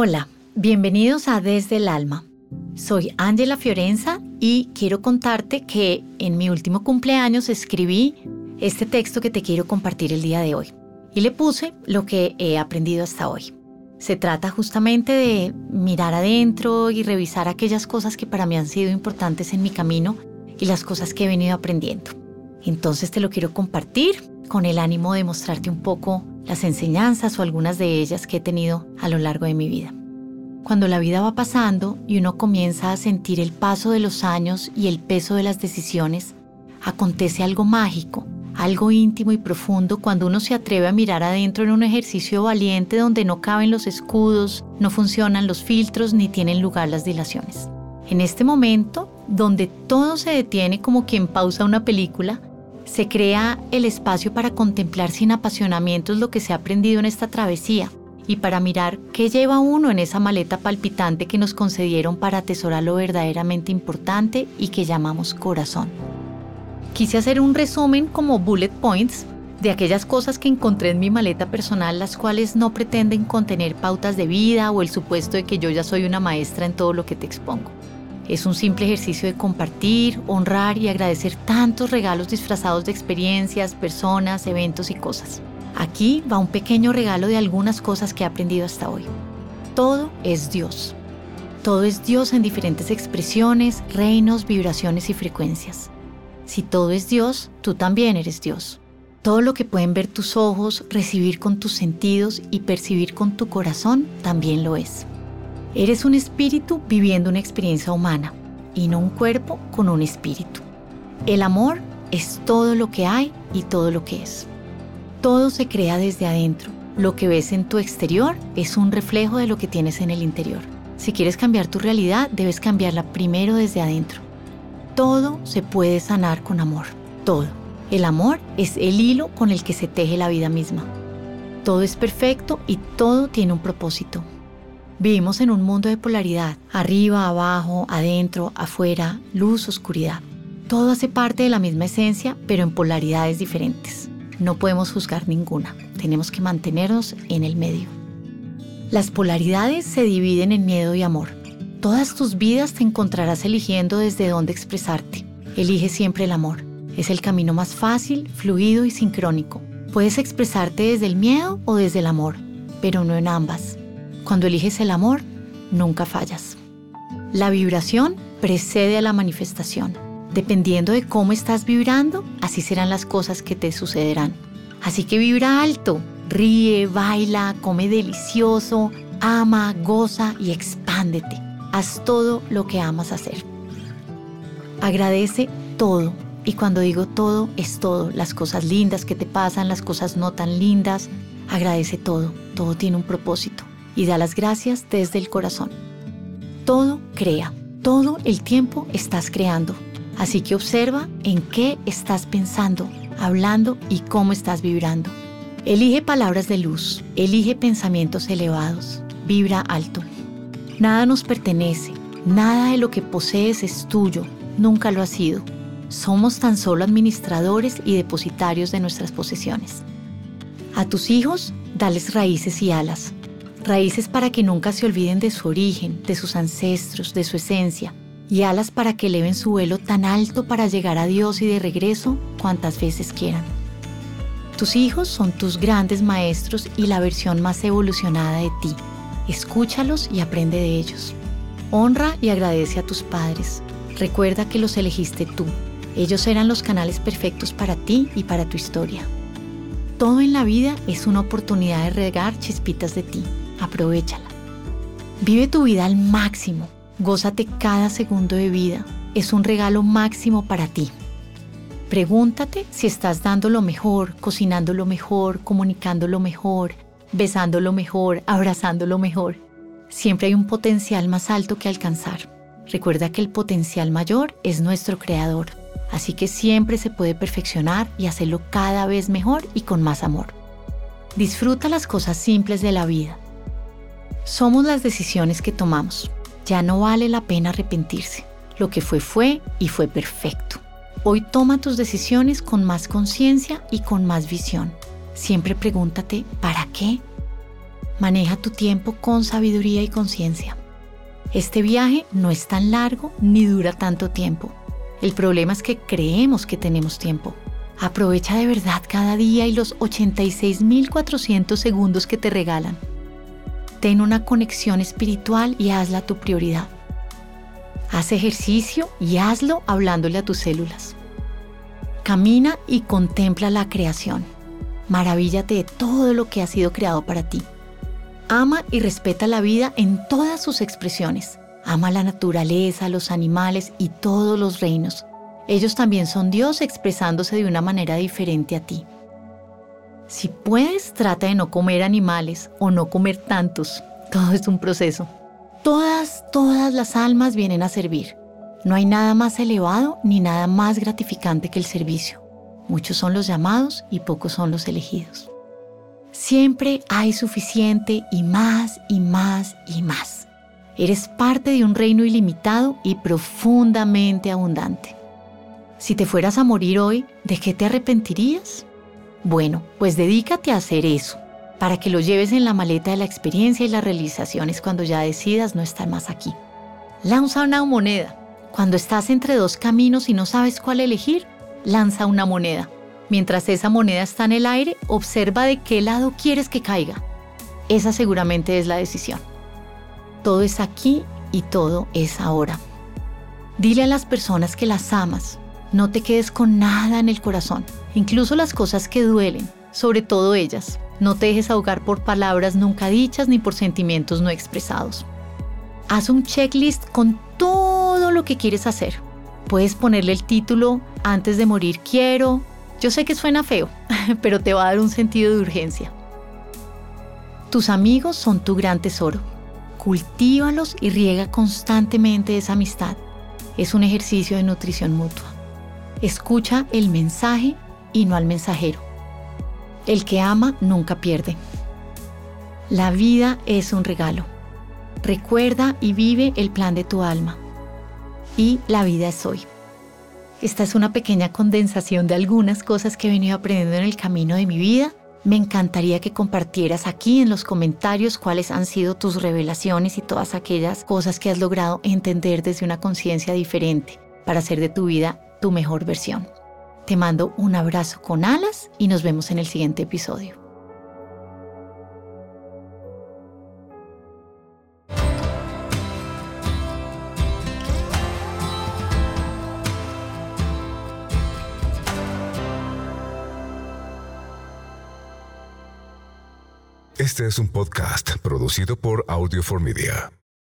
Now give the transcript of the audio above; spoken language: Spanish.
Hola, bienvenidos a Desde el Alma. Soy Ángela Fiorenza y quiero contarte que en mi último cumpleaños escribí este texto que te quiero compartir el día de hoy. Y le puse lo que he aprendido hasta hoy. Se trata justamente de mirar adentro y revisar aquellas cosas que para mí han sido importantes en mi camino y las cosas que he venido aprendiendo. Entonces te lo quiero compartir con el ánimo de mostrarte un poco las enseñanzas o algunas de ellas que he tenido a lo largo de mi vida. Cuando la vida va pasando y uno comienza a sentir el paso de los años y el peso de las decisiones, acontece algo mágico, algo íntimo y profundo cuando uno se atreve a mirar adentro en un ejercicio valiente donde no caben los escudos, no funcionan los filtros ni tienen lugar las dilaciones. En este momento, donde todo se detiene como quien pausa una película, se crea el espacio para contemplar sin apasionamientos lo que se ha aprendido en esta travesía y para mirar qué lleva uno en esa maleta palpitante que nos concedieron para atesorar lo verdaderamente importante y que llamamos corazón. Quise hacer un resumen como bullet points de aquellas cosas que encontré en mi maleta personal, las cuales no pretenden contener pautas de vida o el supuesto de que yo ya soy una maestra en todo lo que te expongo. Es un simple ejercicio de compartir, honrar y agradecer tantos regalos disfrazados de experiencias, personas, eventos y cosas. Aquí va un pequeño regalo de algunas cosas que he aprendido hasta hoy. Todo es Dios. Todo es Dios en diferentes expresiones, reinos, vibraciones y frecuencias. Si todo es Dios, tú también eres Dios. Todo lo que pueden ver tus ojos, recibir con tus sentidos y percibir con tu corazón también lo es. Eres un espíritu viviendo una experiencia humana y no un cuerpo con un espíritu. El amor es todo lo que hay y todo lo que es. Todo se crea desde adentro. Lo que ves en tu exterior es un reflejo de lo que tienes en el interior. Si quieres cambiar tu realidad, debes cambiarla primero desde adentro. Todo se puede sanar con amor. Todo. El amor es el hilo con el que se teje la vida misma. Todo es perfecto y todo tiene un propósito. Vivimos en un mundo de polaridad, arriba, abajo, adentro, afuera, luz, oscuridad. Todo hace parte de la misma esencia, pero en polaridades diferentes. No podemos juzgar ninguna, tenemos que mantenernos en el medio. Las polaridades se dividen en miedo y amor. Todas tus vidas te encontrarás eligiendo desde dónde expresarte. Elige siempre el amor. Es el camino más fácil, fluido y sincrónico. Puedes expresarte desde el miedo o desde el amor, pero no en ambas. Cuando eliges el amor, nunca fallas. La vibración precede a la manifestación. Dependiendo de cómo estás vibrando, así serán las cosas que te sucederán. Así que vibra alto, ríe, baila, come delicioso, ama, goza y expándete. Haz todo lo que amas hacer. Agradece todo. Y cuando digo todo, es todo. Las cosas lindas que te pasan, las cosas no tan lindas. Agradece todo. Todo tiene un propósito y da las gracias desde el corazón. Todo crea, todo el tiempo estás creando. Así que observa en qué estás pensando, hablando y cómo estás vibrando. Elige palabras de luz, elige pensamientos elevados, vibra alto. Nada nos pertenece, nada de lo que posees es tuyo, nunca lo ha sido. Somos tan solo administradores y depositarios de nuestras posesiones. A tus hijos, dales raíces y alas, raíces para que nunca se olviden de su origen, de sus ancestros, de su esencia, y alas para que eleven su vuelo tan alto para llegar a Dios y de regreso cuantas veces quieran. Tus hijos son tus grandes maestros y la versión más evolucionada de ti. Escúchalos y aprende de ellos. Honra y agradece a tus padres. Recuerda que los elegiste tú. Ellos eran los canales perfectos para ti y para tu historia. Todo en la vida es una oportunidad de regar chispitas de ti aprovechala. Vive tu vida al máximo, gózate cada segundo de vida, es un regalo máximo para ti. Pregúntate si estás dando lo mejor, cocinando lo mejor, comunicando lo mejor, besando lo mejor, abrazando lo mejor. Siempre hay un potencial más alto que alcanzar. Recuerda que el potencial mayor es nuestro creador, así que siempre se puede perfeccionar y hacerlo cada vez mejor y con más amor. Disfruta las cosas simples de la vida somos las decisiones que tomamos. Ya no vale la pena arrepentirse. Lo que fue fue y fue perfecto. Hoy toma tus decisiones con más conciencia y con más visión. Siempre pregúntate, ¿para qué? Maneja tu tiempo con sabiduría y conciencia. Este viaje no es tan largo ni dura tanto tiempo. El problema es que creemos que tenemos tiempo. Aprovecha de verdad cada día y los 86.400 segundos que te regalan. Ten una conexión espiritual y hazla tu prioridad. Haz ejercicio y hazlo hablándole a tus células. Camina y contempla la creación. Maravíllate de todo lo que ha sido creado para ti. Ama y respeta la vida en todas sus expresiones. Ama la naturaleza, los animales y todos los reinos. Ellos también son Dios expresándose de una manera diferente a ti. Si puedes, trata de no comer animales o no comer tantos. Todo es un proceso. Todas, todas las almas vienen a servir. No hay nada más elevado ni nada más gratificante que el servicio. Muchos son los llamados y pocos son los elegidos. Siempre hay suficiente y más y más y más. Eres parte de un reino ilimitado y profundamente abundante. Si te fueras a morir hoy, ¿de qué te arrepentirías? Bueno, pues dedícate a hacer eso para que lo lleves en la maleta de la experiencia y las realizaciones cuando ya decidas no estar más aquí. Lanza una moneda. Cuando estás entre dos caminos y no sabes cuál elegir, lanza una moneda. Mientras esa moneda está en el aire, observa de qué lado quieres que caiga. Esa seguramente es la decisión. Todo es aquí y todo es ahora. Dile a las personas que las amas. No te quedes con nada en el corazón, incluso las cosas que duelen, sobre todo ellas. No te dejes ahogar por palabras nunca dichas ni por sentimientos no expresados. Haz un checklist con todo lo que quieres hacer. Puedes ponerle el título Antes de morir quiero. Yo sé que suena feo, pero te va a dar un sentido de urgencia. Tus amigos son tu gran tesoro. Cultívalos y riega constantemente esa amistad. Es un ejercicio de nutrición mutua. Escucha el mensaje y no al mensajero. El que ama nunca pierde. La vida es un regalo. Recuerda y vive el plan de tu alma. Y la vida es hoy. Esta es una pequeña condensación de algunas cosas que he venido aprendiendo en el camino de mi vida. Me encantaría que compartieras aquí en los comentarios cuáles han sido tus revelaciones y todas aquellas cosas que has logrado entender desde una conciencia diferente para hacer de tu vida tu mejor versión. Te mando un abrazo con alas y nos vemos en el siguiente episodio. Este es un podcast producido por Audio for Media.